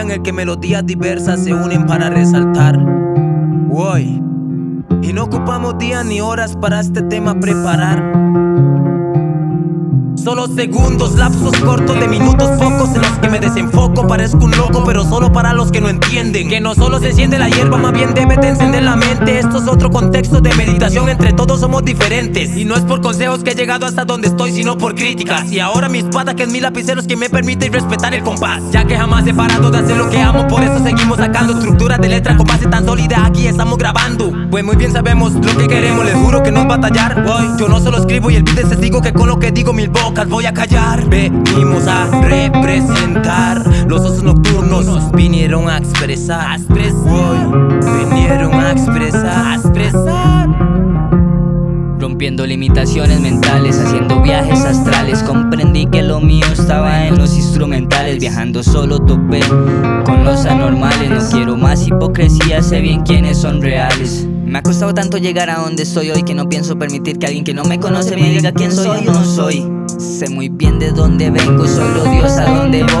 en el que melodías diversas se unen para resaltar. Hoy. Y no ocupamos días ni horas para este tema preparar. Solo segundos, lapsos cortos de minutos, focos en los que me desenfoco. Parezco un loco, pero solo para los que no entienden. Que no solo se enciende la hierba, más bien debe de encender la mente. Esto es otro contexto de meditación, entre todos somos diferentes. Y no es por consejos que he llegado hasta donde estoy, sino por críticas. Y ahora mi espada, que es mi lapicero, es que me permite respetar el compás. Ya que jamás he parado de hacer lo que amo, por eso seguimos sacando estructuras de letra con base tan sólida. Aquí estamos grabando. Pues muy bien sabemos lo que queremos, les juro que no batallar. Hoy yo no solo escribo y el beat es testigo que con lo que digo mil bocas voy a callar. Venimos a representar. Los osos nocturnos vinieron a expresar. Hoy vinieron a expresar. A expresar. Rompiendo limitaciones mentales, haciendo viajes astrales. Comprendí que lo mío estaba en los instrumentales. Viajando solo topé con los anormales. No quiero más hipocresía, sé bien quiénes son reales. Me ha costado tanto llegar a donde estoy hoy que no pienso permitir que alguien que no me conoce me diga quién soy o no soy. Sé muy bien de dónde vengo, solo Dios a dónde voy.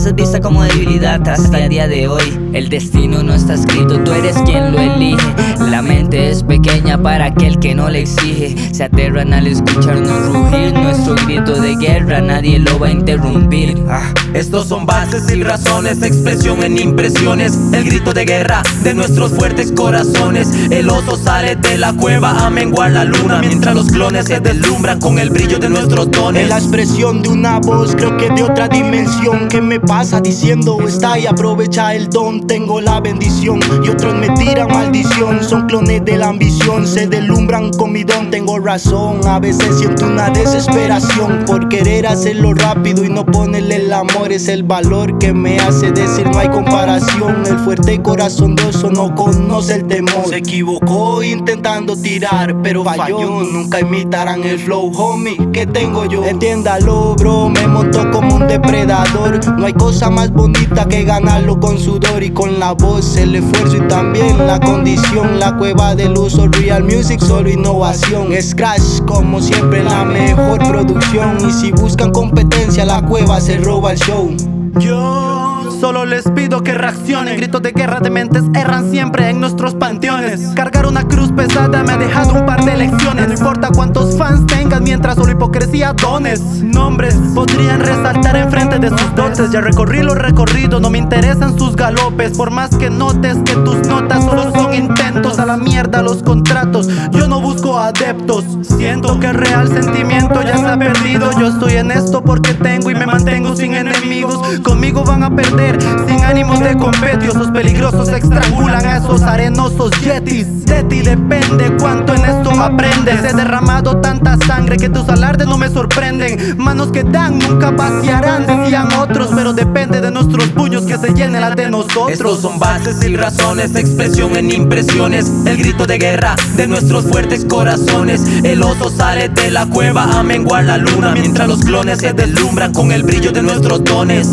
La confianza es vista como debilidad hasta el día de hoy. El destino no está escrito, tú eres quien lo elige. La mente es pequeña para aquel que no le exige. Se aterran al escucharnos rugir nuestro grito de guerra, nadie lo va a interrumpir. Ah, estos son bases y razones, expresión en impresiones. El grito de guerra de nuestros fuertes corazones. El oso sale de la cueva a menguar la luna, mientras los clones se deslumbran con el brillo de nuestros dones. En la expresión de una voz, creo que de otra dimensión. ¿Qué me pasa diciendo? Está y aprovecha el don. Tengo la bendición y otros me tiran maldición. Son clones de la ambición, se deslumbran con mi don. Tengo razón, a veces siento una desesperación por querer hacerlo rápido y no ponerle amor. Es el valor que me hace decir no hay comparación. El fuerte corazón de oso no conoce el temor. Se equivocó intentando tirar, pero falló. Nunca imitarán el flow, homie. ¿Qué tengo yo? Entiéndalo, bro. Me montó como un depredador. No hay cosa más bonita que ganarlo con sudor y con la voz, el esfuerzo y también la condición. La cueva del uso, real music, solo innovación. Scratch, como siempre, la mejor producción. Y si buscan competencia, la cueva se roba el show. Yo solo les pido que reaccionen. Gritos de guerra de mentes erran siempre en nuestros panteones. Cargar una cruz pesada me ha dejado un par de lecciones. No importa cuántos fans tengan, mientras solo hipocresía dones. Nombres podrían resaltar enfrente de sus dotes. Ya recorrí los recorridos, no me interesan sus galopes. Por más que notes que tus notas solo son intentos. A la mierda los contratos, yo no busco adeptos. Siento que el real sentimiento ya está perdido. Yo estoy en esto porque tengo y me mantengo sin enemigos. Conmigo van a perder sin ánimos de competio. Esos peligrosos estrangulan a esos arenosos yetis. De ti depende cuánto en esto aprendes. He derramado tanta sangre que tus alardes no me sorprenden. Manos que dan nunca vaciarán, decían otros. Pero depende de nuestros puños que se llenen las de nosotros. Estos son bases y razones, expresión en impresiones. El grito de guerra de nuestros fuertes corazones. El oso sale de la cueva a menguar la luna. Mientras los clones se deslumbran con el brillo de nuestros dones.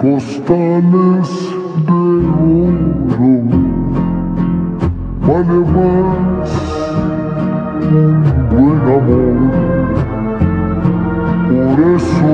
costales de ouro, vale mais um buen amor. Por isso.